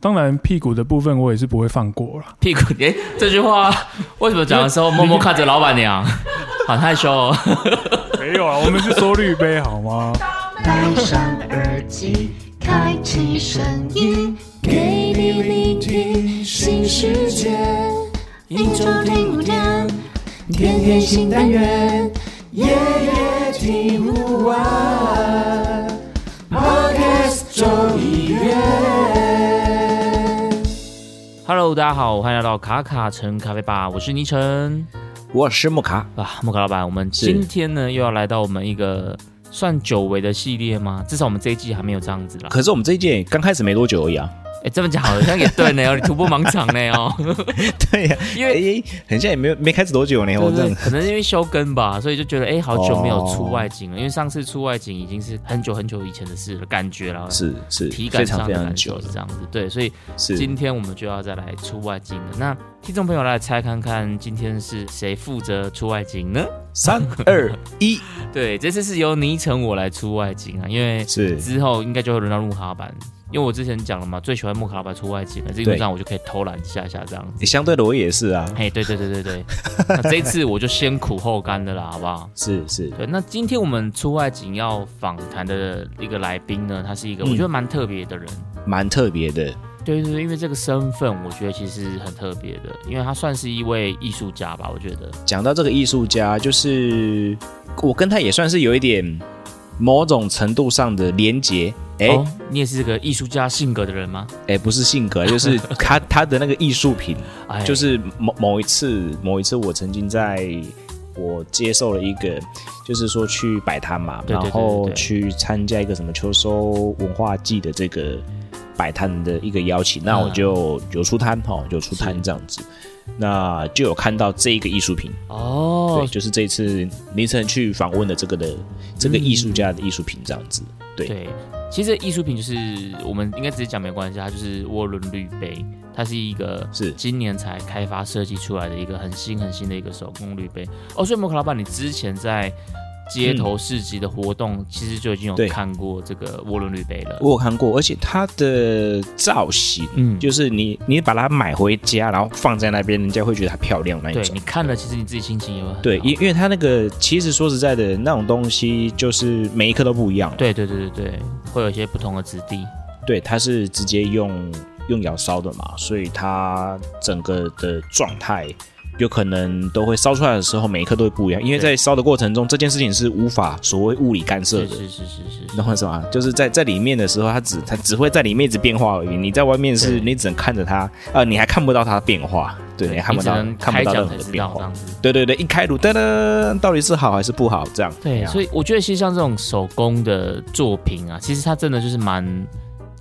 当然屁股的部分我也是不会放过了。屁股，哎，这句话为什么讲的时候 默默看着老板娘，好害羞哦。没有啊，我们是说绿杯好吗？戴上耳机，开启声音，给你聆听新世界。一周听五天，天天新单元，夜夜听不完。Podcast 周一 Hello，大家好，欢迎来到卡卡城咖啡吧，我是倪晨，我是木卡啊，木卡老板，我们今天呢又要来到我们一个算久违的系列吗？至少我们这一季还没有这样子啦。可是我们这一季刚开始没多久而已啊。哎，这么讲好像也对呢，你突破盲场呢哦。对呀，因为很像也没有没开始多久呢，我这可能因为休更吧，所以就觉得哎，好久没有出外景了。因为上次出外景已经是很久很久以前的事了，感觉了是是体感上的感受是这样子。对，所以今天我们就要再来出外景了。那听众朋友来猜看看，今天是谁负责出外景呢？三二一，对，这次是由倪晨我来出外景啊，因为是之后应该就会轮到鹿哈版。因为我之前讲了嘛，最喜欢木卡老板出外景了，基本上我就可以偷懒一下下这样子。相对的，我也是啊。嘿，对对对对对，那这一次我就先苦后甘的啦，好不好？是是。对，那今天我们出外景要访谈的一个来宾呢，他是一个我觉得蛮特别的人，蛮特别的。对对对，因为这个身份，我觉得其实很特别的，因为他算是一位艺术家吧，我觉得。讲到这个艺术家，就是我跟他也算是有一点。某种程度上的连结，哎，你也是这个艺术家性格的人吗？哎，不是性格，就是 他他的那个艺术品，就是某某一次某一次，我曾经在我接受了一个，就是说去摆摊嘛，然后去参加一个什么秋收文化季的这个摆摊的一个邀请，那我就有出摊哈，有出摊这样子。那就有看到这一个艺术品哦，对，就是这次凌晨去访问的这个的这个艺术家的艺术品这样子，对。对，其实艺术品就是我们应该直接讲没关系，它就是涡轮滤杯，它是一个是今年才开发设计出来的一个很新很新的一个手工滤杯。哦，所以摩卡老板，你之前在。街头市集的活动，其实就已经有看过这个涡轮滤杯了。我有看过，而且它的造型，嗯，就是你你把它买回家，然后放在那边，人家会觉得它漂亮那一种。对你看了，其实你自己心情也会很对，因因为它那个其实说实在的，那种东西就是每一颗都不一样。对对对对对，会有一些不同的质地。对，它是直接用用窑烧的嘛，所以它整个的状态。有可能都会烧出来的时候，每一颗都会不一样，因为在烧的过程中，这件事情是无法所谓物理干涉的。是是是是，你懂我意思吗？就是在在里面的时候，它只它只会在里面一直变化而已。你在外面是你只能看着它，呃，你还看不到它的变化。对，你看不到看不到任何的变化。对对对，一开炉噔噔，到底是好还是不好？这样。对，所以我觉得其实像这种手工的作品啊，其实它真的就是蛮。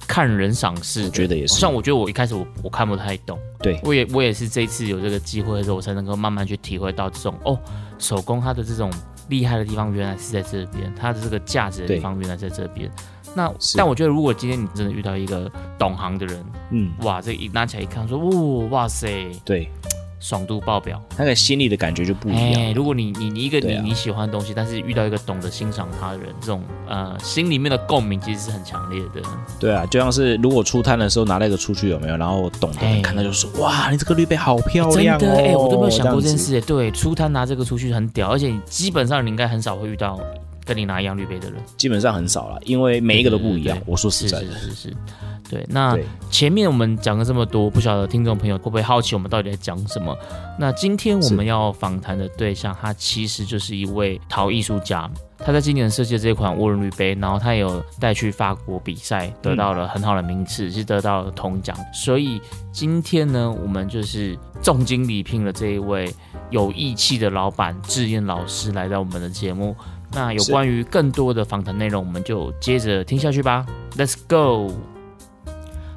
看人赏识，我觉得也是。像我觉得我一开始我我看不太懂，对我也我也是这一次有这个机会的时候，我才能够慢慢去体会到这种哦，手工它的这种厉害的地方原来是在这边，它的这个价值的地方原来在这边。那但我觉得如果今天你真的遇到一个懂行的人，嗯，哇，这一拿起来一看，说，哦，哇塞，对。爽度爆表，那个心里的感觉就不一样。如果你你你一个你你喜欢的东西，但是遇到一个懂得欣赏他的人，这种呃心里面的共鸣其实是很强烈的。对啊，就像是如果出摊的时候拿那个出去有没有？然后懂的人看到就说哇，你这个绿杯好漂亮哦！真的哎，我都没有想过这件事。对，出摊拿这个出去很屌，而且基本上你应该很少会遇到跟你拿一样绿杯的人，基本上很少了，因为每一个都不一样。我说实在的，是是是。对，那前面我们讲了这么多，不晓得听众朋友会不会好奇我们到底在讲什么？那今天我们要访谈的对象，他其实就是一位陶艺术家，他在今年设计的这款涡轮滤杯，然后他有带去法国比赛，得到了很好的名次，是得到了铜奖。所以今天呢，我们就是重金礼聘了这一位有义气的老板志燕老师来到我们的节目。那有关于更多的访谈内容，我们就接着听下去吧。Let's go。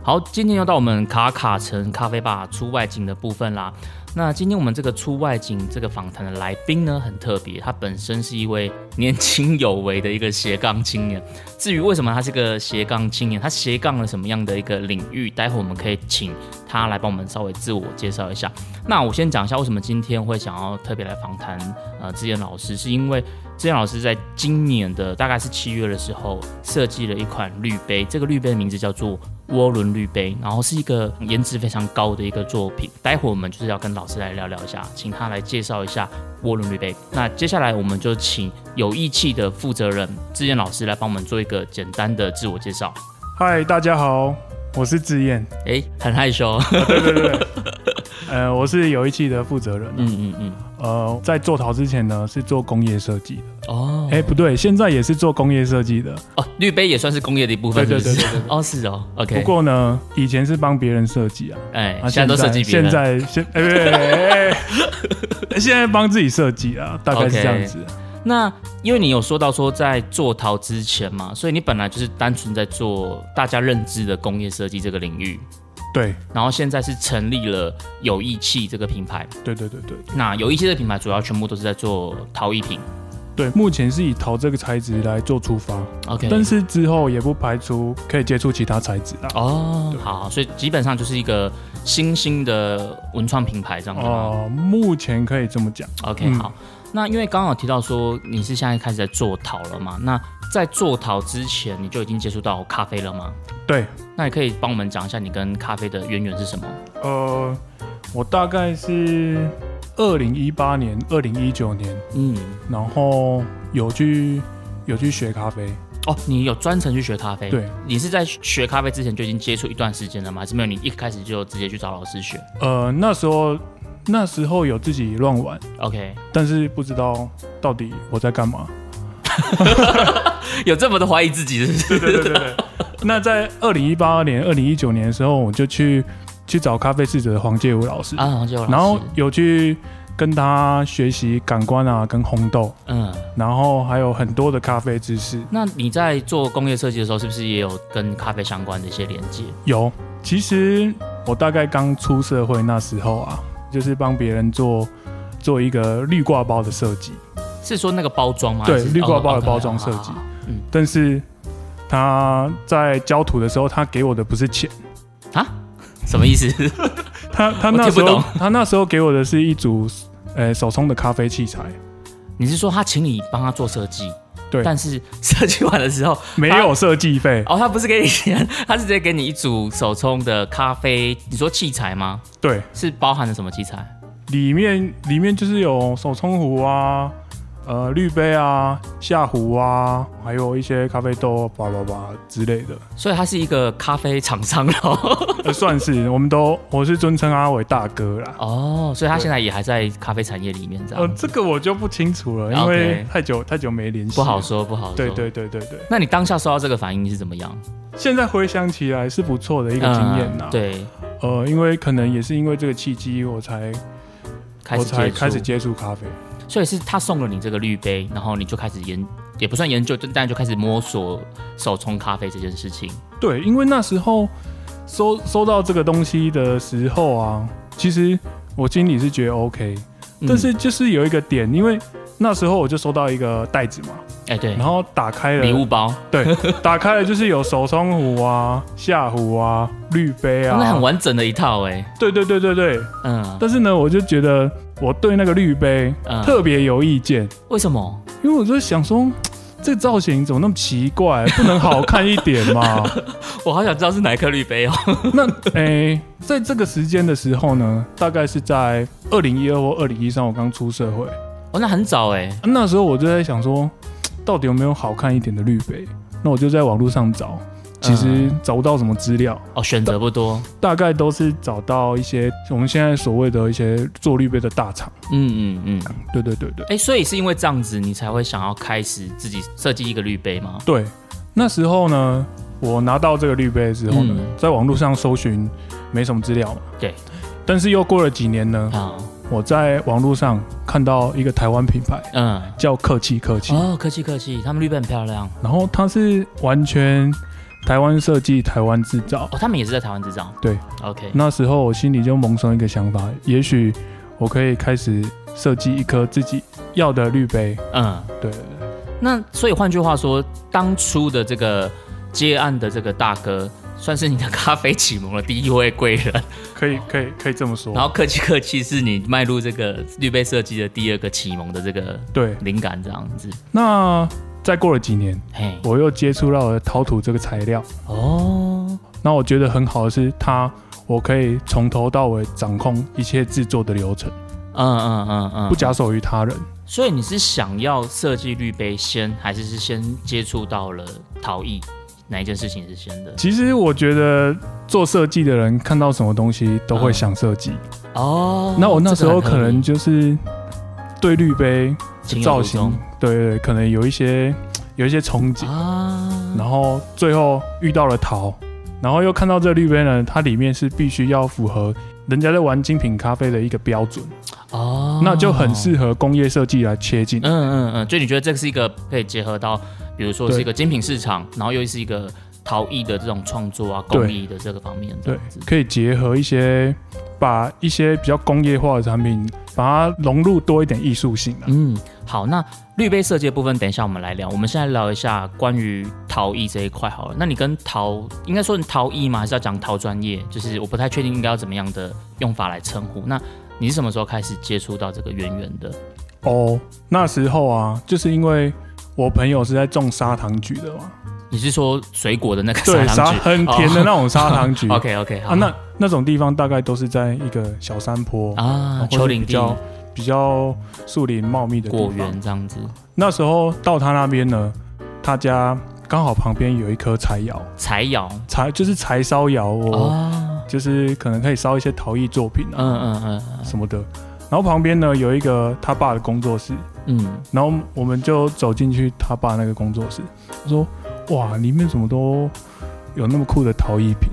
好，今天又到我们卡卡城咖啡吧出外景的部分啦。那今天我们这个出外景这个访谈的来宾呢，很特别，他本身是一位年轻有为的一个斜杠青年。至于为什么他是个斜杠青年，他斜杠了什么样的一个领域，待会我们可以请他来帮我们稍微自我介绍一下。那我先讲一下为什么今天会想要特别来访谈呃志远老师，是因为志燕老师在今年的大概是七月的时候设计了一款滤杯，这个滤杯的名字叫做。涡轮滤杯，然后是一个颜值非常高的一个作品。待会我们就是要跟老师来聊聊一下，请他来介绍一下涡轮滤杯。那接下来我们就请有义气的负责人志燕老师来帮我们做一个简单的自我介绍。嗨，大家好，我是志燕。哎，很害羞。对对对。呃，我是有一期的负责人。嗯嗯嗯。呃，在做陶之前呢，是做工业设计的。哦。哎，不对，现在也是做工业设计的。哦，滤杯也算是工业的一部分。对对对对。哦，是哦。OK。不过呢，以前是帮别人设计啊。哎，现在都设计别人。现在现哎，现在帮自己设计啊，大概是这样子。那因为你有说到说在做陶之前嘛，所以你本来就是单纯在做大家认知的工业设计这个领域。对，然后现在是成立了有义气这个品牌。对对对对。那有义气这个品牌主要全部都是在做陶艺品。对，目前是以陶这个材质来做出发。OK。但是之后也不排除可以接触其他材质啊。哦，好，所以基本上就是一个新兴的文创品牌这样子哦，目前可以这么讲。OK，好。那因为刚好提到说你是现在开始在做陶了嘛？那在做陶之前你就已经接触到咖啡了吗？对。那你可以帮我们讲一下你跟咖啡的渊源是什么？呃，我大概是二零一八年、二零一九年，嗯，然后有去有去学咖啡。哦，你有专程去学咖啡？对。你是在学咖啡之前就已经接触一段时间了吗？还是没有？你一开始就直接去找老师学？呃，那时候。那时候有自己乱玩，OK，但是不知道到底我在干嘛，有这么的怀疑自己是？对对对对。那在二零一八年、二零一九年的时候，我就去去找咖啡侍者黄介武老师啊，黄介武老师，然后有去跟他学习感官啊，跟烘豆，嗯，然后还有很多的咖啡知识。那你在做工业设计的时候，是不是也有跟咖啡相关的一些连接？有，其实我大概刚出社会那时候啊。就是帮别人做做一个绿挂包的设计，是说那个包装吗？对，绿挂包的包装设计。嗯，但是他在交图的时候，他给我的不是钱啊？什么意思？他他 那时候他那时候给我的是一组呃手冲的咖啡器材。你是说他请你帮他做设计？对，但是 设计完的时候没有设计费哦，他不是给你钱，他是直接给你一组手冲的咖啡。你说器材吗？对，是包含了什么器材？里面里面就是有手冲壶啊。呃，滤杯啊，下壶啊，还有一些咖啡豆，叭叭叭之类的。所以他是一个咖啡厂商哦，算是。我们都我是尊称阿伟大哥啦。哦，所以他现在也还在咖啡产业里面这样。呃，这个我就不清楚了，因为太久太久没联系，不好说，不好说。对对对对对。那你当下收到这个反应是怎么样？现在回想起来是不错的一个经验呐。对。呃，因为可能也是因为这个契机，我才我才开始接触咖啡。所以是他送了你这个滤杯，然后你就开始研，也不算研究，但就开始摸索手冲咖啡这件事情。对，因为那时候收收到这个东西的时候啊，其实我心里是觉得 OK，但是就是有一个点，因为那时候我就收到一个袋子嘛，哎对，然后打开了礼物包，对，打开了就是有手冲壶啊、下壶啊、滤杯啊，那很完整的一套哎。对对对对对，嗯，但是呢，我就觉得。我对那个滤杯特别有意见，为什么？因为我就想说，这个造型怎么那么奇怪，不能好看一点吗？我好想知道是哪一颗滤杯哦。那诶，在这个时间的时候呢，大概是在二零一二或二零一三，我刚出社会。哦，那很早哎。那时候我就在想说，到底有没有好看一点的滤杯？那我就在网络上找。其实找不到什么资料哦，选择不多，大概都是找到一些我们现在所谓的一些做滤杯的大厂。嗯嗯嗯，对对对对。哎，所以是因为这样子，你才会想要开始自己设计一个滤杯吗？对，那时候呢，我拿到这个滤杯之后呢，在网络上搜寻没什么资料嘛。对，但是又过了几年呢，啊，我在网络上看到一个台湾品牌，嗯，叫客气客气。哦，客气客气，他们滤杯很漂亮。然后它是完全。台湾设计，台湾制造。哦，他们也是在台湾制造。对，OK。那时候我心里就萌生一个想法，也许我可以开始设计一颗自己要的滤杯。嗯，对对对。那所以换句话说，当初的这个接案的这个大哥，算是你的咖啡启蒙的第一位贵人。可以，可以，可以这么说。然后客气客气，是你迈入这个滤杯设计的第二个启蒙的这个对灵感这样子。那。再过了几年，我又接触到了陶土这个材料。哦，那我觉得很好的是，它我可以从头到尾掌控一切制作的流程。嗯嗯嗯嗯，不假手于他人。所以你是想要设计滤杯先，还是是先接触到了陶艺？哪一件事情是先的？其实我觉得做设计的人看到什么东西都会想设计。哦，那我那时候可能就是对滤杯造型，对对，可能有一些有一些憧憬啊。然后最后遇到了陶，然后又看到这滤杯呢，它里面是必须要符合人家在玩精品咖啡的一个标准。哦，那就很适合工业设计来切进。嗯嗯嗯，就你觉得这个是一个可以结合到，比如说是一个精品市场，然后又是一个陶艺的这种创作啊，工艺的这个方面。对，可以结合一些，把一些比较工业化的产品，把它融入多一点艺术性。嗯，好，那滤杯设计的部分，等一下我们来聊。我们现在聊一下关于陶艺这一块好了。那你跟陶，应该说你陶艺吗？还是要讲陶专业？就是我不太确定应该要怎么样的用法来称呼。那你是什么时候开始接触到这个圆圆的？哦，那时候啊，就是因为我朋友是在种砂糖橘的嘛。你是说水果的那个砂糖橘，很甜的那种砂糖橘？OK OK，啊，那那种地方大概都是在一个小山坡啊，丘陵地，比较树林茂密的果园这样子。那时候到他那边呢，他家刚好旁边有一棵柴窑，柴窑，柴就是柴烧窑哦。就是可能可以烧一些陶艺作品啊，嗯嗯嗯什么的。然后旁边呢有一个他爸的工作室，嗯，然后我们就走进去他爸那个工作室，他说：“哇，里面怎么都有那么酷的陶艺品？”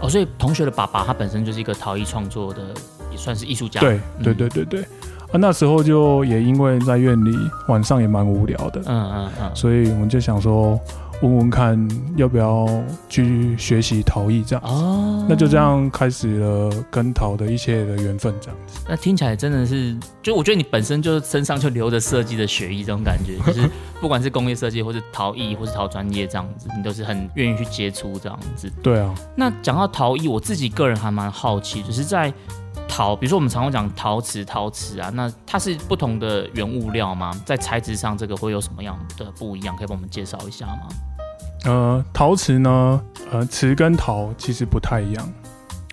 哦，所以同学的爸爸他本身就是一个陶艺创作的，也算是艺术家。对对对对对。啊，那时候就也因为在院里晚上也蛮无聊的，嗯嗯嗯，所以我们就想说。问问看要不要去学习陶艺这样哦，那就这样开始了跟陶的一切的缘分这样子。那听起来真的是，就我觉得你本身就身上就留着设计的血液，这种感觉，就是不管是工业设计，或是陶艺，或是陶专业这样子，你都是很愿意去接触这样子。对啊。那讲到陶艺，我自己个人还蛮好奇，就是在。陶，比如说我们常常讲陶瓷，陶瓷啊，那它是不同的原物料吗？在材质上，这个会有什么样的不一样？可以帮我们介绍一下吗？呃，陶瓷呢，呃，瓷跟陶其实不太一样。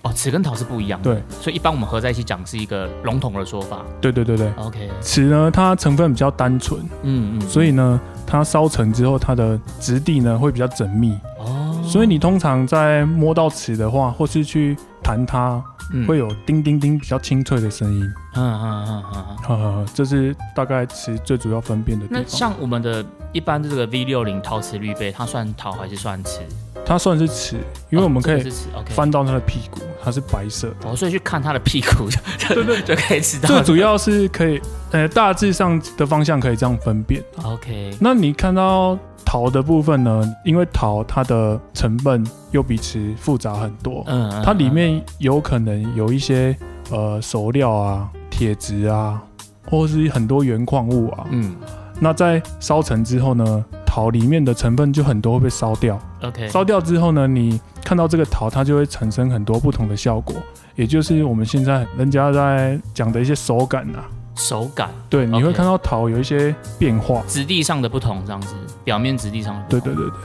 哦，瓷跟陶是不一样。对，所以一般我们合在一起讲是一个笼统的说法。对对对对。OK。瓷呢，它成分比较单纯，嗯嗯，所以呢，它烧成之后，它的质地呢会比较缜密。哦。所以你通常在摸到瓷的话，或是去弹它。会有叮叮叮比较清脆的声音，嗯嗯嗯嗯，这是大概瓷最主要分辨的地方。那像我们的一般这个 V 六零陶瓷滤杯，它算陶还是算瓷？它算是瓷，因为我们可以翻到它的屁股，它是白色的，哦，所以去看它的屁股，对对，就可以知道。最主要是可以，呃，大致上的方向可以这样分辨。OK，那你看到？陶的部分呢，因为陶它的成分又比瓷复杂很多，嗯，它里面有可能有一些呃熟料啊、铁质啊，或是很多原矿物啊，嗯，那在烧成之后呢，陶里面的成分就很多会被烧掉，OK，烧掉之后呢，你看到这个陶，它就会产生很多不同的效果，也就是我们现在人家在讲的一些手感啊。手感。对，你会看到陶有一些变化，质地上的不同，这样子，表面质地上的对对对对，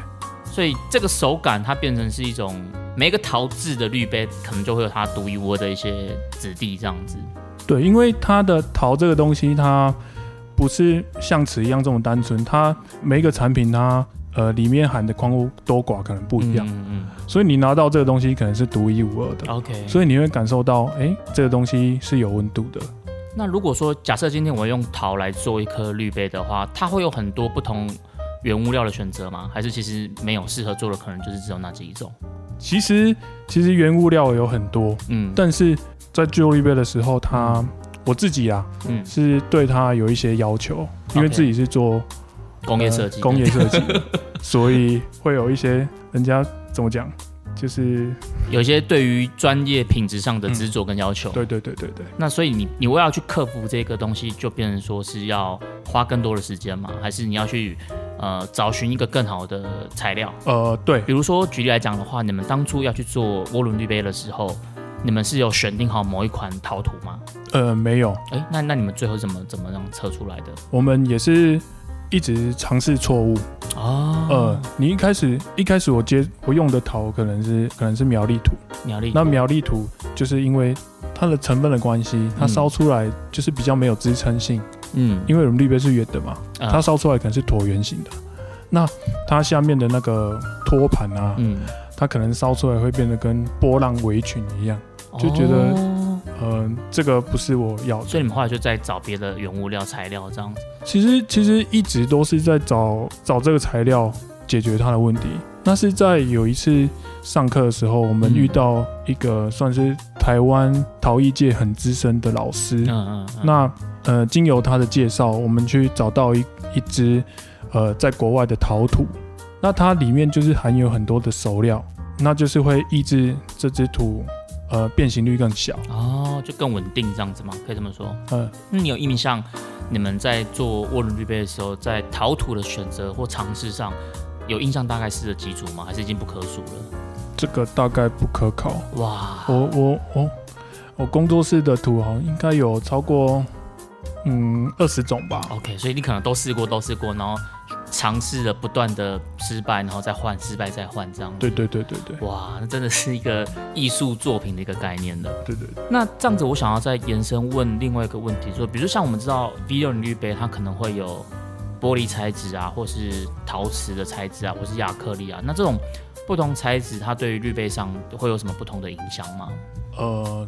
所以这个手感它变成是一种每个陶制的滤杯可能就会有它独一无二的一些质地，这样子。对，因为它的陶这个东西，它不是像瓷一样这么单纯，它每一个产品它呃里面含的矿物多寡可能不一样，嗯嗯，所以你拿到这个东西可能是独一无二的，OK，所以你会感受到，哎，这个东西是有温度的。那如果说假设今天我用陶来做一颗滤杯的话，它会有很多不同原物料的选择吗？还是其实没有适合做的，可能就是只有那几种？其实其实原物料有很多，嗯，但是在做滤杯的时候，它我自己啊，嗯，是对它有一些要求，因为自己是做工业设计，工业设计，所以会有一些人家怎么讲？就是有一些对于专业品质上的执着跟要求，对对对对对。那所以你你为要去克服这个东西，就变成说是要花更多的时间吗？还是你要去呃找寻一个更好的材料？呃，对。比如说举例来讲的话，你们当初要去做涡轮滤杯的时候，你们是有选定好某一款陶土吗？呃，没有。哎，那那你们最后怎么怎么样测出来的？我们也是一直尝试错误。哦。呃，你一开始一开始我接我用的陶可能是可能是苗栗土，苗栗那苗栗土就是因为它的成分的关系，它烧出来就是比较没有支撑性。嗯，因为我们绿杯是圆的嘛，它烧出来可能是椭圆形的，那它下面的那个托盘啊，嗯，它可能烧出来会变得跟波浪围裙一样，就觉得，嗯，这个不是我要，所以你们后来就在找别的原物料材料这样子。其实其实一直都是在找找这个材料解决它的问题。那是在有一次上课的时候，我们遇到一个算是台湾陶艺界很资深的老师。嗯嗯。那呃，经由他的介绍，我们去找到一一只呃在国外的陶土。那它里面就是含有很多的熟料，那就是会抑制这只土呃变形率更小。哦，就更稳定这样子吗？可以这么说。嗯。那你有印象？你们在做涡轮滤杯的时候，在陶土的选择或尝试上？有印象大概是的几组吗？还是已经不可数了？这个大概不可考。哇！我我我我工作室的土好像应该有超过嗯二十种吧。OK，所以你可能都试过，都试过，然后尝试了不断的失败，然后再换，失败再换，这样。对对对对对。哇，那真的是一个艺术作品的一个概念了。对对。那这样子，我想要再延伸问另外一个问题，说，比如像我们知道 V 六滤杯，它可能会有。玻璃材质啊，或是陶瓷的材质啊，或是亚克力啊，那这种不同材质，它对于滤杯上会有什么不同的影响吗？呃，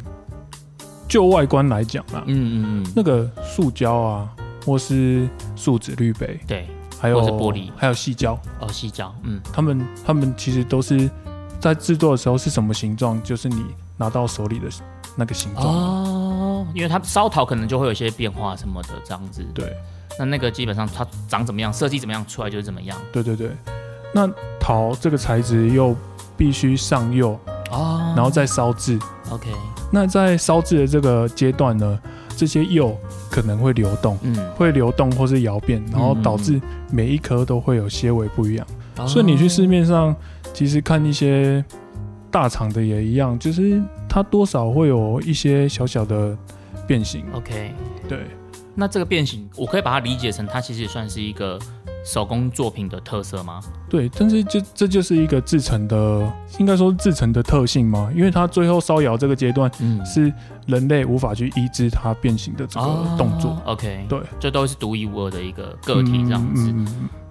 就外观来讲啊，嗯嗯嗯，那个塑胶啊，或是树脂滤杯，对，还有玻璃，还有细胶，哦，细胶，嗯，他们他们其实都是在制作的时候是什么形状，就是你拿到手里的那个形状。哦，因为它烧陶可能就会有一些变化什么的，这样子，对。那那个基本上它长怎么样，设计怎么样，出来就是怎么样。对对对，那陶这个材质又必须上釉啊，然后再烧制。OK，那在烧制的这个阶段呢，这些釉可能会流动，嗯，会流动或是摇变，然后导致每一颗都会有些微不一样。所以你去市面上其实看一些大厂的也一样，就是它多少会有一些小小的变形。OK，对。那这个变形，我可以把它理解成，它其实也算是一个手工作品的特色吗？对，但是就这就是一个制成的，应该说制成的特性吗？因为它最后烧窑这个阶段，嗯，是人类无法去抑制它变形的这个动作。OK，对，这都是独一无二的一个个体这样子。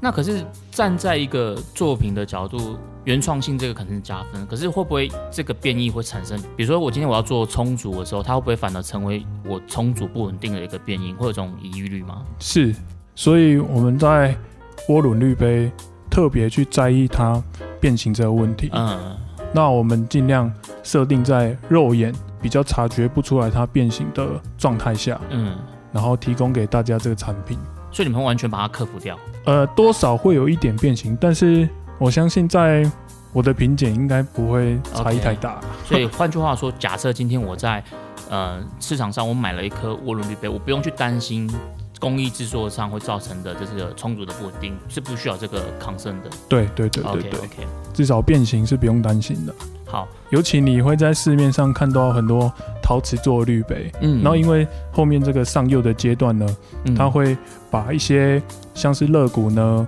那可是站在一个作品的角度。原创性这个肯定是加分，可是会不会这个变异会产生？比如说我今天我要做充足的时候，它会不会反而成为我充足不稳定的一个变异，会有这种疑虑吗？是，所以我们在涡轮滤杯特别去在意它变形这个问题。嗯，那我们尽量设定在肉眼比较察觉不出来它变形的状态下，嗯，然后提供给大家这个产品。所以你们完全把它克服掉？呃，多少会有一点变形，但是。我相信在我的品检应该不会差异太大。所以换句话说，假设今天我在呃市场上我买了一颗涡轮滤杯，我不用去担心工艺制作上会造成的这个充足的不稳定，是不需要这个抗生的。对对对对对，至少变形是不用担心的。好，尤其你会在市面上看到很多陶瓷做滤杯，嗯，然后因为后面这个上釉的阶段呢，它会把一些像是肋骨呢。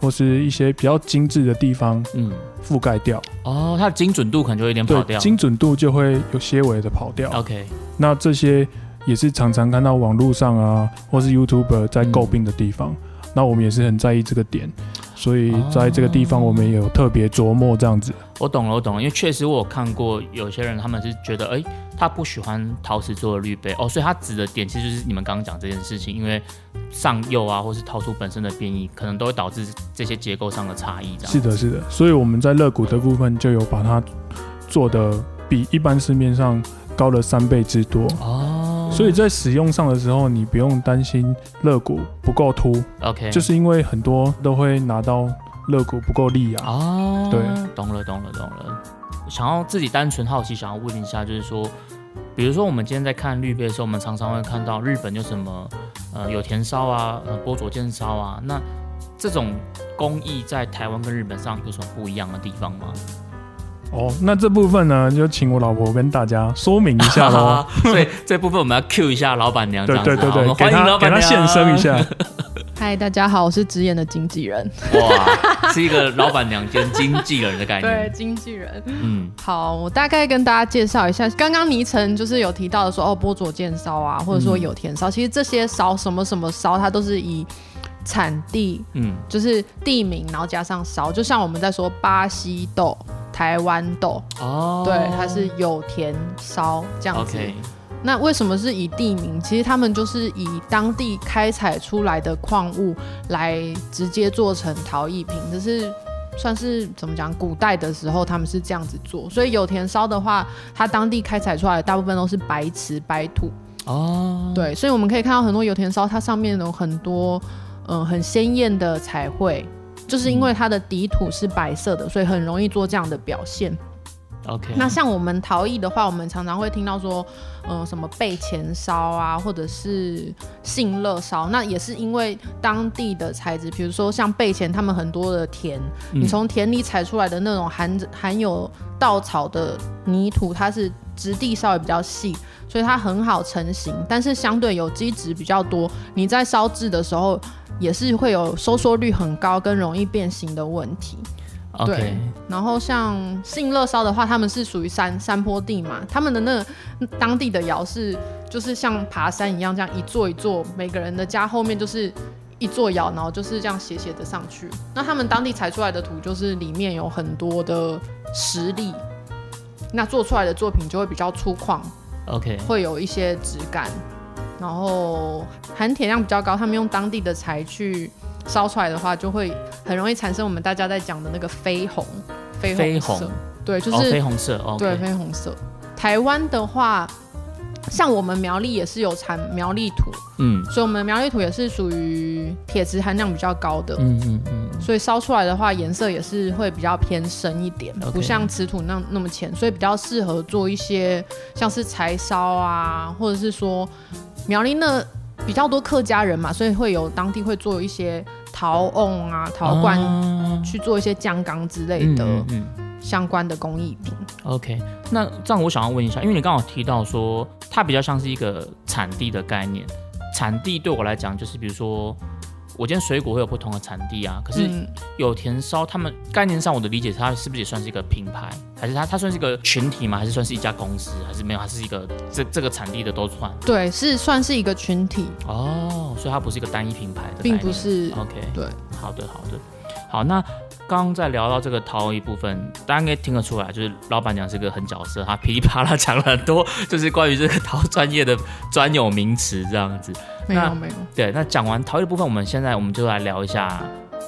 或是一些比较精致的地方，嗯，覆盖掉哦，它的精准度可能就有点跑掉，精准度就会有些微的跑掉。OK，那这些也是常常看到网络上啊，或是 YouTube 在诟病的地方。那我们也是很在意这个点，所以在这个地方我们也有特别琢磨这样子。我懂了，我懂了，因为确实我有看过有些人他们是觉得，哎，他不喜欢陶瓷做的滤杯哦，所以他指的点其实就是你们刚刚讲这件事情，因为上釉啊，或是陶土本身的变异，可能都会导致这些结构上的差异。这样是的，是的，所以我们在肋骨的部分就有把它做的比一般市面上高了三倍之多哦。所以在使用上的时候，你不用担心肋骨不够凸，OK，就是因为很多都会拿到肋骨不够力啊。哦，对，懂了，懂了，懂了。想要自己单纯好奇，想要问一下，就是说，比如说我们今天在看绿杯的时候，我们常常会看到日本有什么呃有田烧啊，呃波佐见烧啊，那这种工艺在台湾跟日本上有什么不一样的地方吗？哦，那这部分呢，就请我老婆跟大家说明一下喽。所以这部分我们要 Q 一下老板娘，对对对对，欢迎老板娘现身一下。嗨，大家好，我是直言的经纪人。哇，是一个老板娘兼经纪人的概念。对，经纪人。嗯，好，我大概跟大家介绍一下，刚刚倪晨就是有提到的说，哦，波佐见烧啊，或者说有田烧，其实这些烧什么什么烧，它都是以产地，嗯，就是地名，然后加上烧，就像我们在说巴西豆、台湾豆，哦，对，它是有田烧这样子。那为什么是以地名？其实他们就是以当地开采出来的矿物来直接做成陶艺品，这是算是怎么讲？古代的时候他们是这样子做，所以有田烧的话，它当地开采出来的大部分都是白瓷白土哦。对，所以我们可以看到很多有田烧，它上面有很多嗯很鲜艳的彩绘，就是因为它的底土是白色的，所以很容易做这样的表现。OK，那像我们陶艺的话，我们常常会听到说，嗯，什么背钱烧啊，或者是信乐烧，那也是因为当地的材质，比如说像背钱，他们很多的田，你从田里采出来的那种含含有稻草的泥土，它是质地稍微比较细，所以它很好成型，但是相对有机质比较多，你在烧制的时候也是会有收缩率很高跟容易变形的问题。对，然后像信乐烧的话，他们是属于山山坡地嘛，他们的那当地的窑是就是像爬山一样，这样一座一座，每个人的家后面就是一座窑，然后就是这样斜斜的上去。那他们当地采出来的土，就是里面有很多的石粒，那做出来的作品就会比较粗犷，OK，会有一些质感，然后含铁量比较高，他们用当地的柴去。烧出来的话，就会很容易产生我们大家在讲的那个绯红，绯红色，对，就是绯红色，哦对，绯红色。台湾的话，像我们苗栗也是有产苗栗土，嗯，所以我们苗栗土也是属于铁质含量比较高的，嗯嗯嗯，所以烧出来的话，颜色也是会比较偏深一点，不像瓷土那那么浅，所以比较适合做一些像是柴烧啊，或者是说苗栗那比较多客家人嘛，所以会有当地会做一些。陶瓮啊，陶罐去做一些酱缸之类的相关的工艺品。OK，那这样我想要问一下，因为你刚好提到说它比较像是一个产地的概念，产地对我来讲就是比如说。我今天水果会有不同的产地啊，可是有田烧，他们概念上我的理解，它是不是也算是一个品牌，还是它它算是一个群体吗？还是算是一家公司，还是没有？它是一个这这个产地的都算？对，是算是一个群体哦，所以它不是一个单一品牌的，并不是。OK，对，好的好的，好那。刚刚在聊到这个陶艺部分，大家应该听得出来，就是老板娘是个很角色，她噼里啪啦讲了很多，就是关于这个陶专业的专有名词这样子。没有没有。对，那讲完陶艺部分，我们现在我们就来聊一下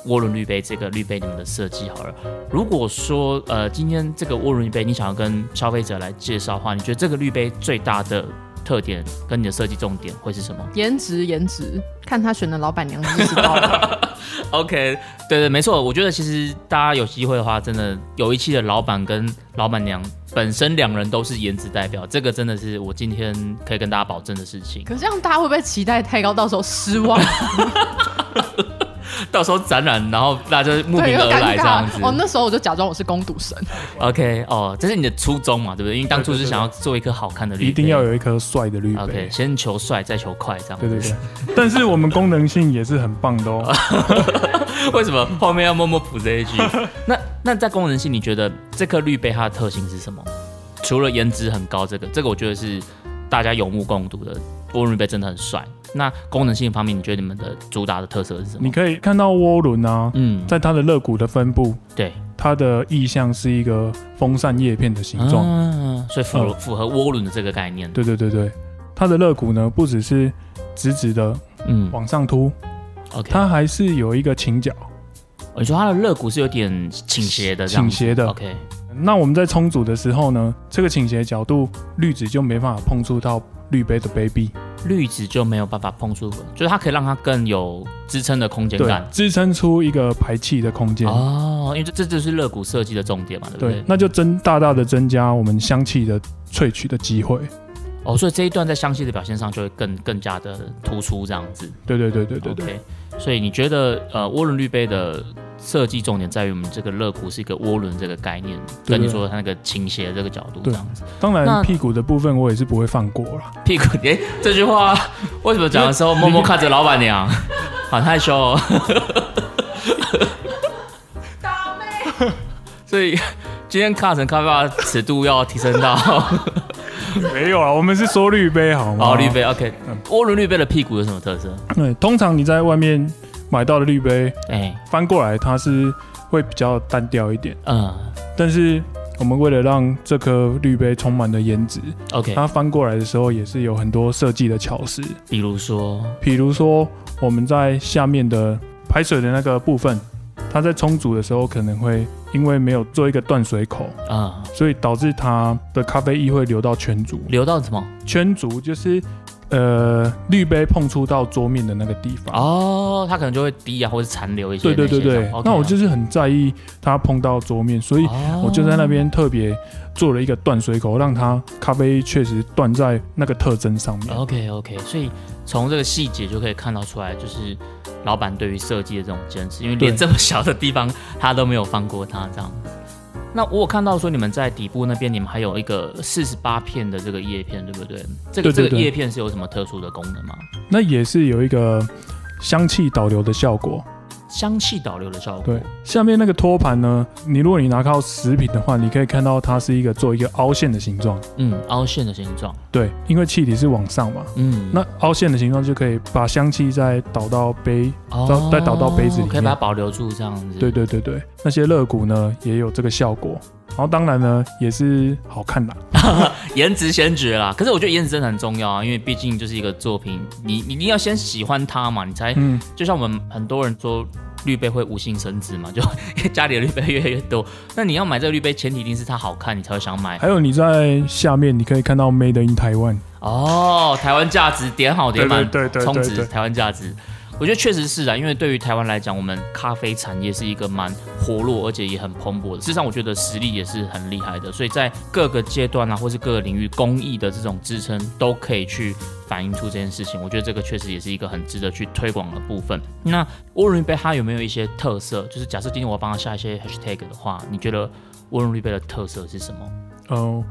涡轮滤杯这个滤杯你们的设计好了。如果说呃今天这个涡轮滤杯你想要跟消费者来介绍的话，你觉得这个滤杯最大的？特点跟你的设计重点会是什么？颜值，颜值，看他选的老板娘就知道了。OK，对对，没错。我觉得其实大家有机会的话，真的有一期的老板跟老板娘本身两人都是颜值代表，这个真的是我今天可以跟大家保证的事情。可是这样大家会不会期待太高，到时候失望？到时候展览，然后大家慕名而来这样子。哦，那时候我就假装我是攻读生。OK，哦，这是你的初衷嘛，对不对？因为当初是想要做一颗好看的绿，一定要有一颗帅的绿。OK，先求帅，再求快，这样。对对对。但是我们功能性也是很棒的哦。为什么后面要默默补这一句？那那在功能性，你觉得这颗绿杯它的特性是什么？除了颜值很高，这个这个我觉得是大家有目共睹的。涡轮杯真的很帅。那功能性方面，你觉得你们的主打的特色是什么？你可以看到涡轮啊，嗯，在它的肋骨的分布，对，它的意向是一个风扇叶片的形状，嗯，所以符合符合涡轮的这个概念。对对对对，它的肋骨呢不只是直直的，嗯，往上凸，OK，它还是有一个倾角。你说它的肋骨是有点倾斜的，倾斜的，OK。那我们在冲煮的时候呢，这个倾斜角度滤纸就没办法碰触到滤杯的杯壁。滤纸就没有办法碰触，就是它可以让它更有支撑的空间感，支撑出一个排气的空间哦。因为这这就是热骨设计的重点嘛，对不对？那就增大大的增加我们香气的萃取的机会哦。所以这一段在香气的表现上就会更更加的突出，这样子。对对对对对对。所以你觉得呃涡轮滤杯的？设计重点在于我们这个热壶是一个涡轮这个概念，跟你说它那个倾斜这个角度这样子。当然屁股的部分我也是不会放过了。屁股，哎，这句话为什么讲的时候默默看着老板娘？好害羞哦。所以今天卡成咖啡吧尺度要提升到。没有啊，我们是说滤杯好吗？哦，滤杯 OK。涡轮滤杯的屁股有什么特色？对，通常你在外面买到的滤杯，哎，翻过来它是会比较单调一点。嗯。但是我们为了让这颗滤杯充满了颜值，OK，它翻过来的时候也是有很多设计的巧思。比如说，比如说我们在下面的排水的那个部分。它在冲煮的时候可能会因为没有做一个断水口啊，所以导致它的咖啡液会流到全足。流到什么？圈足就是呃滤杯碰触到桌面的那个地方哦，它可能就会滴啊，或者残留一些。对对对对，那我就是很在意它碰到桌面，所以我就在那边特别做了一个断水口，让它咖啡确实断在那个特征上面。OK OK，所以从这个细节就可以看到出来，就是。老板对于设计的这种坚持，因为连这么小的地方他都没有放过他这样。那我有看到说你们在底部那边，你们还有一个四十八片的这个叶片，对不对？这个这个叶片是有什么特殊的功能吗？那也是有一个香气导流的效果。香气导流的效果。对，下面那个托盘呢？你如果你拿靠食品的话，你可以看到它是一个做一个凹陷的形状。嗯，凹陷的形状。对，因为气体是往上嘛。嗯。那凹陷的形状就可以把香气再导到杯，再导到杯子里，可以把它保留住这样子。对对对对，那些肋骨呢也有这个效果。然后当然呢也是好看的，颜值先决啦。可是我觉得颜值真的很重要啊，因为毕竟就是一个作品，你你一定要先喜欢它嘛，你才嗯。就像我们很多人说绿杯会无性生殖嘛，就 家里的绿杯越来越多。那你要买这个绿杯，前提一定是它好看，你才会想买。还有你在下面你可以看到 Made in Taiwan 哦，台湾价值点好点满，对对对，充值台湾价值。我觉得确实是啊，因为对于台湾来讲，我们咖啡产业是一个蛮活络，而且也很蓬勃的。事实上，我觉得实力也是很厉害的，所以在各个阶段啊，或是各个领域工艺的这种支撑，都可以去反映出这件事情。我觉得这个确实也是一个很值得去推广的部分。那涡轮杯它有没有一些特色？就是假设今天我要帮他下一些 hashtag 的话，你觉得涡轮滤杯的特色是什么？哦，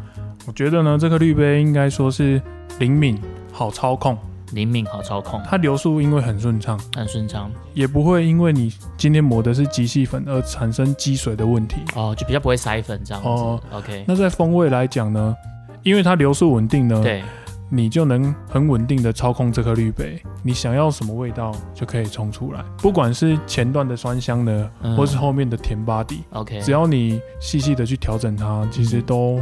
我觉得呢，这个滤杯应该说是灵敏、好操控。灵敏好操控，它流速因为很顺畅，很顺畅，也不会因为你今天磨的是极细粉而产生积水的问题。哦，就比较不会塞粉这样子。哦，OK。那在风味来讲呢，因为它流速稳定呢，对，你就能很稳定的操控这颗绿杯，你想要什么味道就可以冲出来，不管是前段的酸香呢，或是后面的甜巴底，OK，只要你细细的去调整它，其实都。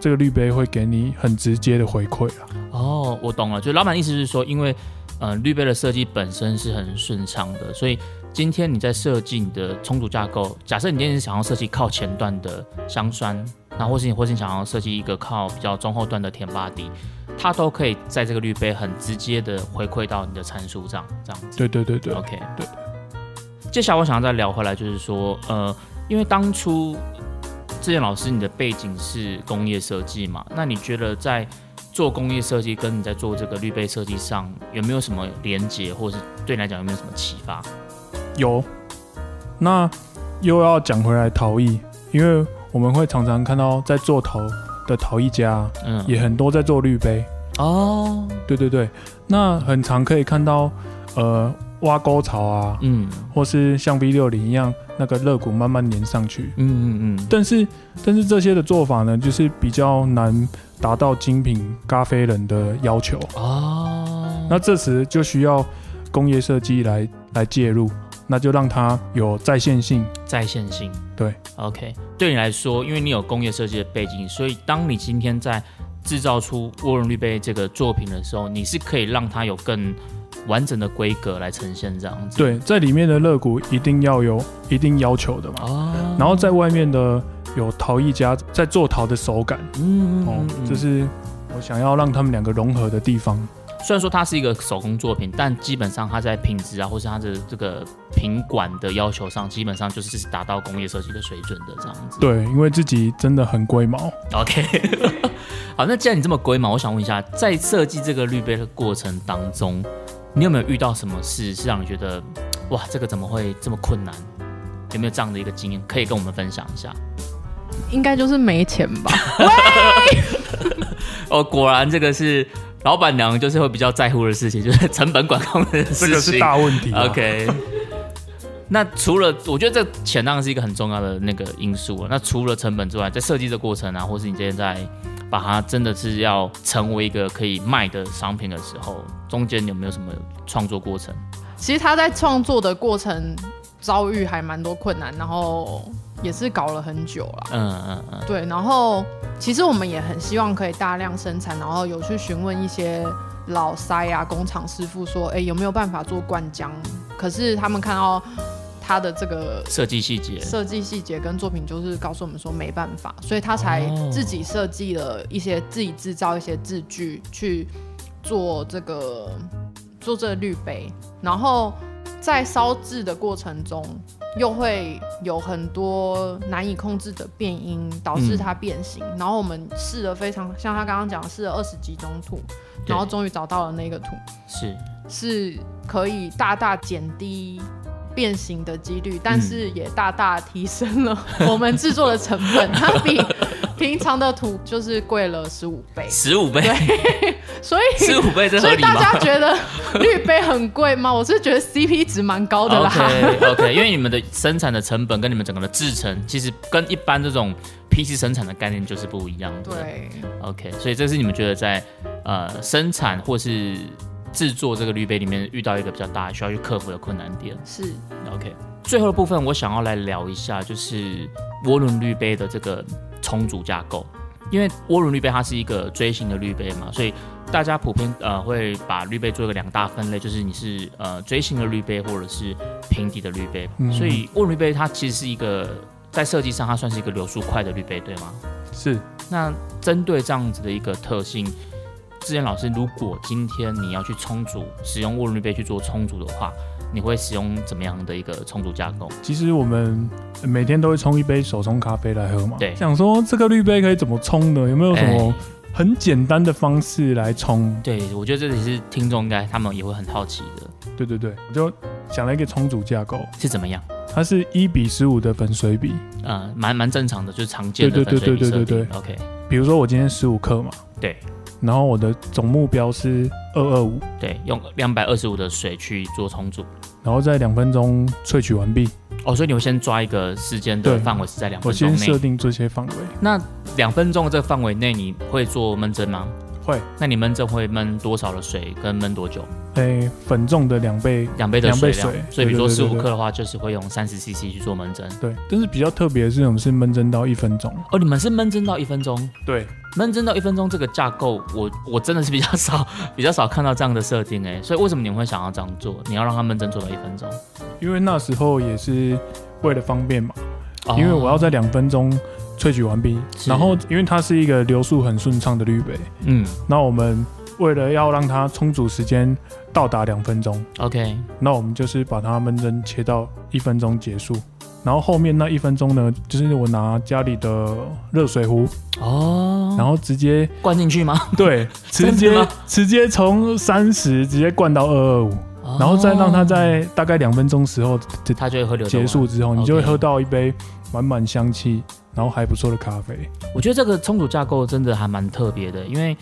这个滤杯会给你很直接的回馈啊！哦，我懂了，就老板意思是说，因为呃滤杯的设计本身是很顺畅的，所以今天你在设计你的充足架构，假设你今天是想要设计靠前段的香酸，那或是你或是你想要设计一个靠比较中后段的甜巴底，它都可以在这个滤杯很直接的回馈到你的参数上，这样子。对对对对，OK，对。接下来我想要再聊回来，就是说，呃，因为当初。志健老师，你的背景是工业设计嘛？那你觉得在做工业设计跟你在做这个滤杯设计上有没有什么连接，或者是对你来讲有没有什么启发？有。那又要讲回来陶艺，因为我们会常常看到在做陶的陶艺家，嗯，也很多在做滤杯。哦，对对对，那很常可以看到，呃。挖沟槽啊，嗯，或是像 V 六零一样，那个肋骨慢慢粘上去，嗯嗯嗯。但是，但是这些的做法呢，就是比较难达到精品咖啡人的要求哦。那这时就需要工业设计来来介入，那就让它有在线性。在线性，对，OK。对你来说，因为你有工业设计的背景，所以当你今天在制造出涡轮滤杯这个作品的时候，你是可以让它有更。完整的规格来呈现这样子，对，在里面的肋骨一定要有一定要求的嘛，哦，然后在外面的有陶艺家在做陶的手感，嗯，哦，就是我想要让他们两个融合的地方。虽然说它是一个手工作品，但基本上它在品质啊，或是它的这个品管的要求上，基本上就是达到工业设计的水准的这样子。对，因为自己真的很龟毛。OK，好，那既然你这么龟毛，我想问一下，在设计这个滤杯的过程当中。你有没有遇到什么事是让你觉得，哇，这个怎么会这么困难？有没有这样的一个经验可以跟我们分享一下？应该就是没钱吧。哦，果然这个是老板娘就是会比较在乎的事情，就是成本管控的事情，这个是大问题。OK。那除了我觉得这钱当然是一个很重要的那个因素啊那除了成本之外，在设计的过程啊，或是你现在把它真的是要成为一个可以卖的商品的时候，中间有没有什么创作过程？其实他在创作的过程遭遇还蛮多困难，然后也是搞了很久了。嗯嗯嗯。对，然后其实我们也很希望可以大量生产，然后有去询问一些老塞啊工厂师傅说，哎，有没有办法做灌浆？可是他们看到。他的这个设计细节、设计细节跟作品就是告诉我们说没办法，所以他才自己设计了一些自己制造一些字句去做这个做这个滤杯，然后在烧制的过程中又会有很多难以控制的变音，导致它变形。然后我们试了非常像他刚刚讲试了二十几种土，然后终于找到了那个土是是可以大大减低。变形的几率，但是也大大提升了 我们制作的成本。它比 平常的土就是贵了十五倍，十五倍。对，所以十五倍这所以大家觉得绿杯很贵吗？我是觉得 CP 值蛮高的啦。OK，因为你们的生产的成本跟你们整个的制成，其实跟一般这种 PC 生产的概念就是不一样的。对，OK，所以这是你们觉得在呃生产或是。制作这个滤杯里面遇到一个比较大需要去克服的困难点是 OK。最后的部分我想要来聊一下，就是涡轮滤杯的这个重组架构。因为涡轮滤杯它是一个锥形的滤杯嘛，所以大家普遍呃会把滤杯做一个两大分类，就是你是呃锥形的滤杯或者是平底的滤杯。所以涡轮滤杯它其实是一个在设计上它算是一个流速快的滤杯，对吗？是。那针对这样子的一个特性。志远老师，如果今天你要去充足，使用涡轮滤杯去做充足的话，你会使用怎么样的一个充足架构？其实我们每天都会冲一杯手冲咖啡来喝嘛。对，想说这个滤杯可以怎么冲呢？有没有什么很简单的方式来冲？对，我觉得这里是听众应该他们也会很好奇的。对对对，我就想了一个充足架构是怎么样？它是一比十五的粉水比，嗯，蛮蛮正常的，就是常见的粉水比设定。OK，比如说我今天十五克嘛。对。然后我的总目标是二二五，对，用两百二十五的水去做充足，然后在两分钟萃取完毕。哦，所以你会先抓一个时间的范围是在两分钟内，我先设定这些范围。那两分钟的这个范围内，你会做闷蒸吗？会。那你闷蒸会闷多少的水？跟闷多久？诶，粉重的两倍，两倍的水量。所以，比如说十五克的话，就是会用三十 CC 去做闷蒸。对，但是比较特别的是，我们是闷蒸到一分钟。哦，你们是闷蒸到一分钟？对。闷蒸到一分钟这个架构，我 我真的是比较少 比较少看到这样的设定哎，所以为什么你们会想要这样做？你要让它闷蒸做到一分钟？因为那时候也是为了方便嘛，因为我要在两分钟萃取完毕，然后因为它是一个流速很顺畅的滤杯，嗯，那我们为了要让它充足时间到达两分钟，OK，那我们就是把它闷蒸切到一分钟结束。然后后面那一分钟呢，就是我拿家里的热水壶哦，然后直接灌进去吗？对，直接直接从三十直接灌到二二五，然后再让它在大概两分钟时候，它就会喝流结束之后，你就会喝到一杯满满香气，然后还不错的咖啡。我觉得这个冲煮架构真的还蛮特别的，因为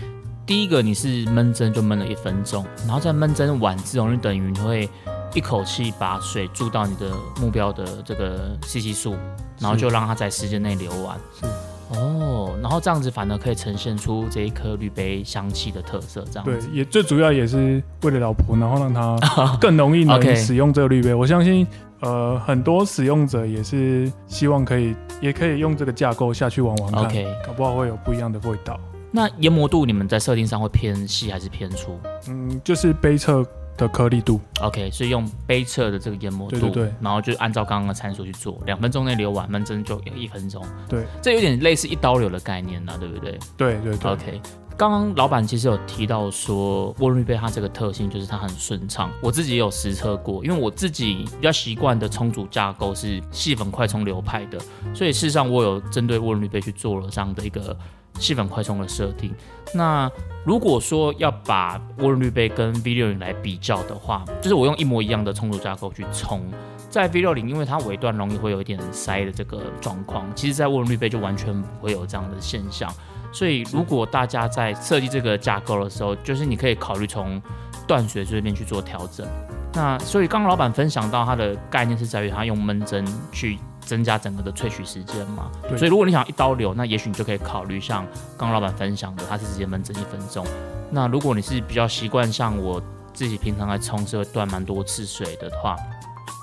第一个你是闷蒸就闷了一分钟，然后在闷蒸完之后，就等于你会。一口气把水注到你的目标的这个 CC 数，然后就让它在时间内流完。是哦，然后这样子反而可以呈现出这一颗滤杯香气的特色。这样对，也最主要也是为了老婆，然后让她 更容易能使用这个滤杯。我相信，呃，很多使用者也是希望可以，也可以用这个架构下去玩玩看，搞不好会有不一样的味道。那研磨度你们在设定上会偏细还是偏粗？嗯，就是杯测。的颗粒度，OK，所以用杯测的这个研磨度，对对对，然后就按照刚刚的参数去做，两分钟内流完，闷蒸就一分钟，对，这有点类似一刀流的概念呢，对不对？对对对，OK。刚刚老板其实有提到说，涡轮滤杯它这个特性就是它很顺畅，我自己也有实测过，因为我自己比较习惯的冲煮架构是细粉快充流派的，所以事实上我有针对涡轮滤杯去做了这样的一个。细粉快充的设定。那如果说要把涡轮滤杯跟 V 六零来比较的话，就是我用一模一样的冲煮架构去冲，在 V 六零，因为它尾段容易会有一点塞的这个状况，其实在涡轮滤杯就完全不会有这样的现象。所以如果大家在设计这个架构的时候，就是你可以考虑从断水这边去做调整。那所以刚刚老板分享到他的概念是在于他用闷蒸去增加整个的萃取时间嘛。所以如果你想一刀流，那也许你就可以考虑像刚刚老板分享的，他是直接闷蒸一分钟。那如果你是比较习惯像我自己平常在冲是会断蛮多次水的话，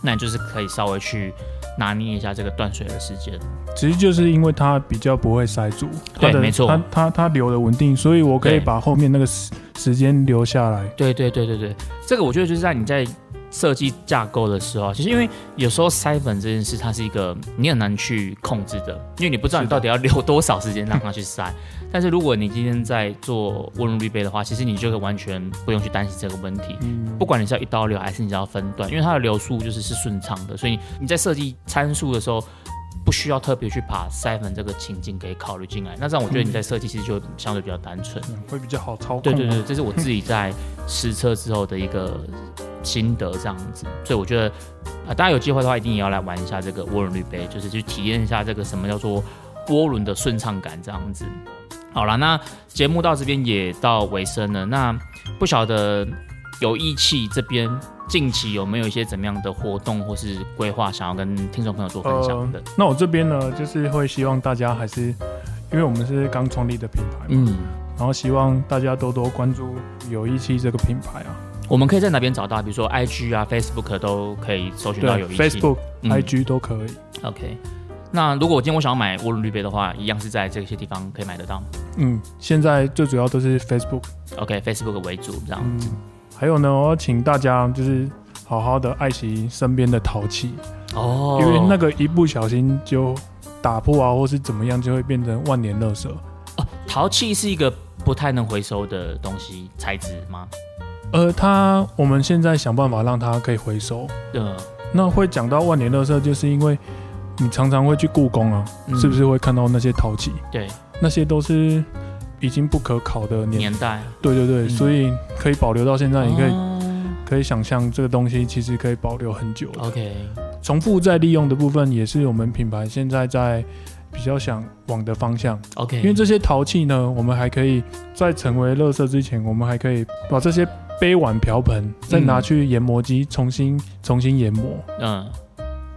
那你就是可以稍微去拿捏一下这个断水的时间。其实就是因为它比较不会塞住，对，没错，它它它流的稳定，所以我可以把后面那个时时间留下来。对对对对对，这个我觉得就是在你在。设计架构的时候，其实因为有时候塞粉这件事，它是一个你很难去控制的，因为你不知道你到底要留多少时间让它去塞。但是如果你今天在做温润滤杯的话，其实你就可以完全不用去担心这个问题。嗯，不管你是要一刀流还是你要分段，因为它的流速就是是顺畅的，所以你在设计参数的时候，不需要特别去把塞粉这个情境给考虑进来。那这样我觉得你在设计其实就相对比较单纯，会比较好操控。对对对，这是我自己在实测之后的一个。心得这样子，所以我觉得啊，大家有机会的话，一定也要来玩一下这个涡轮滤杯，就是去体验一下这个什么叫做涡轮的顺畅感这样子。好了，那节目到这边也到尾声了，那不晓得有义气这边近期有没有一些怎么样的活动或是规划，想要跟听众朋友做分享的？那我这边呢，就是会希望大家还是，因为我们是刚创立的品牌，嗯，然后希望大家多多关注有义气这个品牌啊。我们可以在哪边找到？比如说 I G 啊、Facebook 都可以搜寻到有意气 Facebook、I G 都可以。OK，那如果我今天我想要买涡轮滤杯的话，一样是在这些地方可以买得到。嗯，现在最主要都是 Facebook。OK，Facebook 为主这样子。还有呢，我要请大家就是好好的爱惜身边的陶器哦，因为那个一不小心就打破啊，或是怎么样，就会变成万年垃圾。哦，陶器是一个不太能回收的东西材质吗？呃，它我们现在想办法让它可以回收。呃，那会讲到万年垃圾，就是因为你常常会去故宫啊，是不是会看到那些陶器？对，那些都是已经不可考的年代。对对对，所以可以保留到现在，你可以可以想象这个东西其实可以保留很久。OK，重复再利用的部分也是我们品牌现在在比较想往的方向。OK，因为这些陶器呢，我们还可以在成为垃圾之前，我们还可以把这些。杯碗瓢盆，再拿去研磨机重新重新研磨。嗯，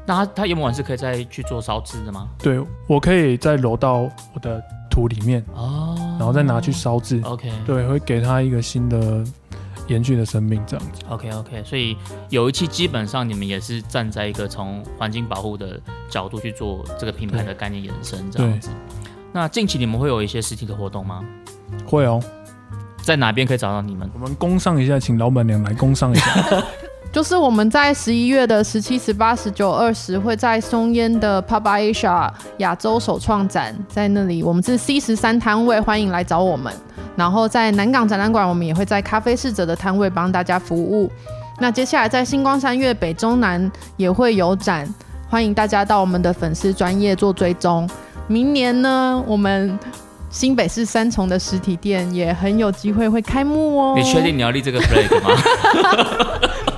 那它它研磨完是可以再去做烧制的吗？对，我可以再揉到我的土里面哦，然后再拿去烧制。OK，对，会给它一个新的延续的生命，这样子。OK OK，所以有一期基本上你们也是站在一个从环境保护的角度去做这个品牌的概念延伸，这样子。那近期你们会有一些实体的活动吗？会哦。在哪边可以找到你们？我们工商一下，请老板娘来工商一下。就是我们在十一月的十七、十八、十九、二十，会在松烟的 Pub Asia 亚洲首创展，在那里我们是 C 十三摊位，欢迎来找我们。然后在南港展览馆，我们也会在咖啡侍者的摊位帮大家服务。那接下来在星光三月北中南也会有展，欢迎大家到我们的粉丝专业做追踪。明年呢，我们。新北市三重的实体店也很有机会会开幕哦。你确定你要立这个 flag 吗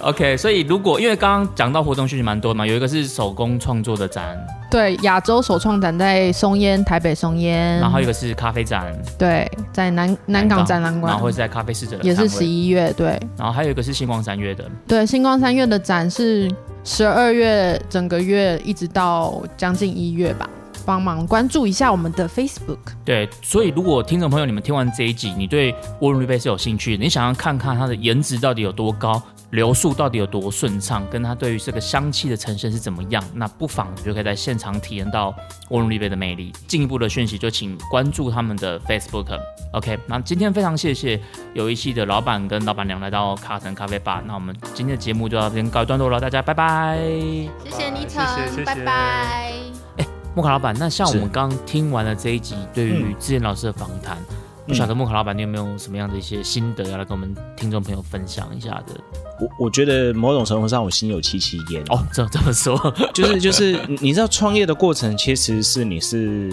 ？OK，所以如果因为刚刚讲到活动讯息蛮多嘛，有一个是手工创作的展，对，亚洲首创展在松烟，台北松烟，然后一个是咖啡展，对，在南南港展览馆，然后会在咖啡侍者也是十一月，对，然后还有一个是星光三月的，对，星光三月的展是十二月整个月一直到将近一月吧。帮忙关注一下我们的 Facebook。对，所以如果听众朋友你们听完这一集，你对涡轮滤杯是有兴趣，你想要看看它的颜值到底有多高，流速到底有多顺畅，跟它对于这个香气的呈现是怎么样，那不妨就可以在现场体验到涡轮滤杯的魅力。进一步的讯息就请关注他们的 Facebook。OK，那今天非常谢谢有一期的老板跟老板娘来到卡腾咖啡吧。那我们今天的节目就到这边告一段落了，大家拜拜。谢谢倪晨，拜拜。哎。莫卡老板，那像我们刚听完了这一集对于志燕老师的访谈，不晓得木卡老板你有没有什么样的一些心得要来跟我们听众朋友分享一下的？我我觉得某种程度上我心有戚戚焉哦，这这么说，就是就是你知道创业的过程其实是你是，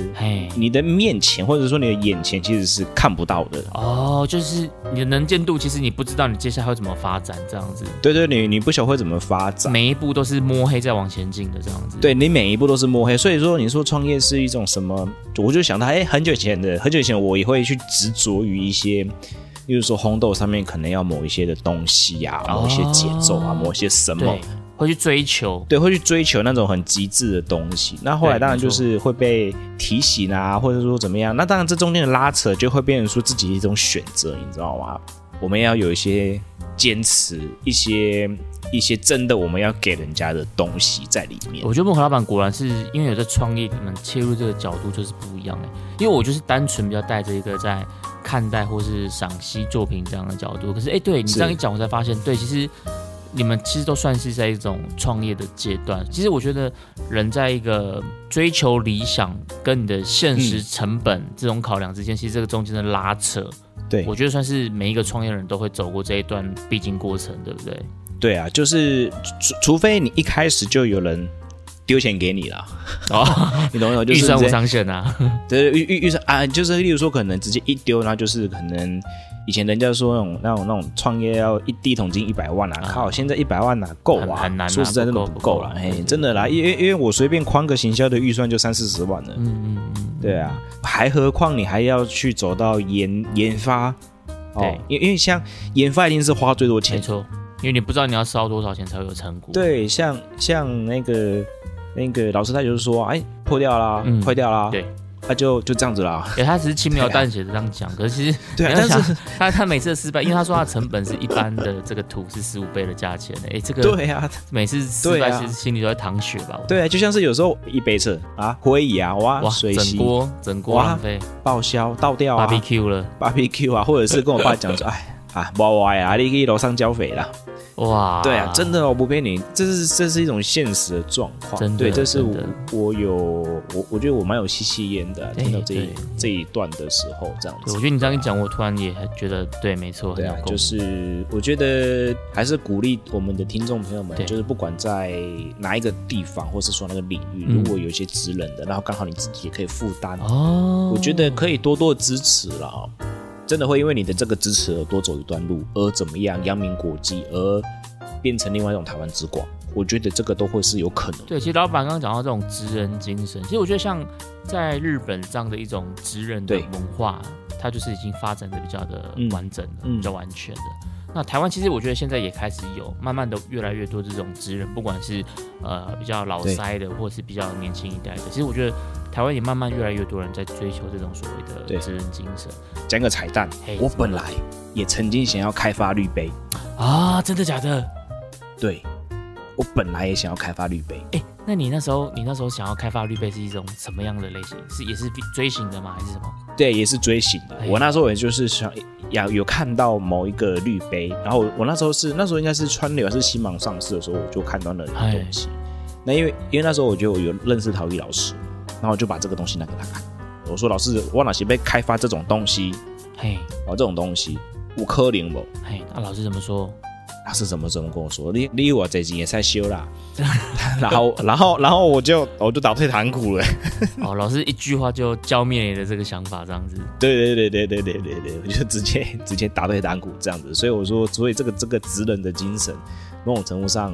你的面前或者说你的眼前其实是看不到的哦，就是你的能见度，其实你不知道你接下来会怎么发展，这样子。对对，你你不晓得会怎么发展，每一步都是摸黑在往前进的这样子。对你每一步都是摸黑，所以说你说创业是一种什么？我就想到，哎，很久以前的，很久以前我也会去执着于一些，例如说红豆上面可能要某一些的东西呀，某一些节奏啊，某一些什么。会去追求，对，会去追求那种很极致的东西。那后来当然就是会被提醒啊，或者说怎么样。那当然这中间的拉扯就会变成说自己一种选择，你知道吗？我们要有一些坚持，一些一些真的我们要给人家的东西在里面。我觉得幕后老板果然是因为有在创业，你们切入这个角度就是不一样哎。因为我就是单纯比较带着一个在看待或是赏析作品这样的角度。可是哎，对你这样一讲，我才发现，对，其实。你们其实都算是在一种创业的阶段。其实我觉得，人在一个追求理想跟你的现实成本这种考量之间，其实这个中间的拉扯，对我觉得算是每一个创业人都会走过这一段必经过程，对不对？对啊，就是除除非你一开始就有人丢钱给你了，哦，你懂不懂？预算无上限啊，对预预预算啊，就是例如说可能直接一丢，然后就是可能。以前人家说那种那种那种创业要一第一桶金一百万啊，靠！现在一百万哪够啊？很难，说实在真的不够了。哎，真的啦，因为因为我随便框个行销的预算就三四十万了。嗯嗯嗯，对啊，还何况你还要去走到研研发，对，因因为像研发一定是花最多钱，没错，因为你不知道你要烧多少钱才会有成果。对，像像那个那个老师他就是说，哎，破掉啦，嗯坏掉啦，对。他就就这样子啦，哎，他只是轻描淡写的这样讲，可是其实 对，但是他他每次的失败，因为他说他成本是一般的这个土是十五倍的价钱，哎，这个对呀，每次失败其实心里都在淌血吧？对啊，就像是有时候一杯车啊，灰椅啊，哇，水整锅整锅浪费，报销倒掉啊，BBQ 了，BBQ 啊，或者是跟我爸讲说，哎。啊，不歪啊，你可以楼上交肥了，哇，对啊，真的，我不骗你，这是这是一种现实的状况，真的，对，这是我我有我我觉得我蛮有吸吸烟的，听到这一这一段的时候，这样子，我觉得你这样一讲，我突然也觉得对，没错，对啊，就是我觉得还是鼓励我们的听众朋友们，就是不管在哪一个地方，或是说那个领域，如果有一些职人的，然后刚好你自己也可以负担哦，我觉得可以多多支持了。真的会因为你的这个支持而多走一段路，而怎么样扬名国际，而变成另外一种台湾之光？我觉得这个都会是有可能。对，其实老板刚刚讲到这种职人精神，其实我觉得像在日本这样的一种职人的文化，它就是已经发展的比较的完整的、比较完全的。那台湾其实我觉得现在也开始有慢慢的越来越多这种职人，不管是呃比较老塞的，或者是比较年轻一代的，其实我觉得。台湾也慢慢越来越多人在追求这种所谓的职人精神。讲个彩蛋，我本来也曾经想要开发绿杯啊，真的假的？对，我本来也想要开发绿杯。哎，那你那时候你那时候想要开发绿杯是一种什么样的类型？是也是追星的吗？还是什么？对，也是追星的。我那时候也就是想要有看到某一个绿杯，然后我那时候是那时候应该是川流还是新芒上市的时候，我就看到那个东西。那因为因为那时候我就有认识陶艺老师。然后我就把这个东西拿给他看，我说：“老师，我哪些被开发这种东西？嘿，哦，这种东西五颗零不？嘿，那老师怎么说？老师怎么怎么跟我说？你你我最近也在修啦。然后然后然后我就我就打退堂鼓了。哦，老师一句话就浇灭你的这个想法，这样子。对对对对对对对对，我就直接直接打退堂鼓这样子。所以我说，所以这个这个职人的精神，某种程度上。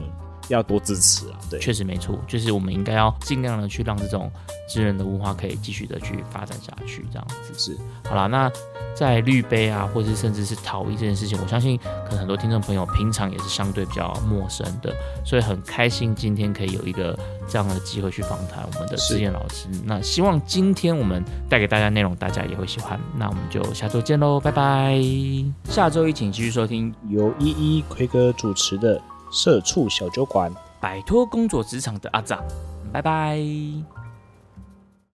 要多支持啊！对，确实没错，就是我们应该要尽量的去让这种智能的文化可以继续的去发展下去，这样子是。好啦，那在绿杯啊，或者甚至是陶艺这件事情，我相信可能很多听众朋友平常也是相对比较陌生的，所以很开心今天可以有一个这样的机会去访谈我们的志燕老师。那希望今天我们带给大家内容，大家也会喜欢。那我们就下周见喽，拜拜！下周一请继续收听由依依奎哥主持的。社畜小酒馆，摆脱工作职场的阿扎，拜拜。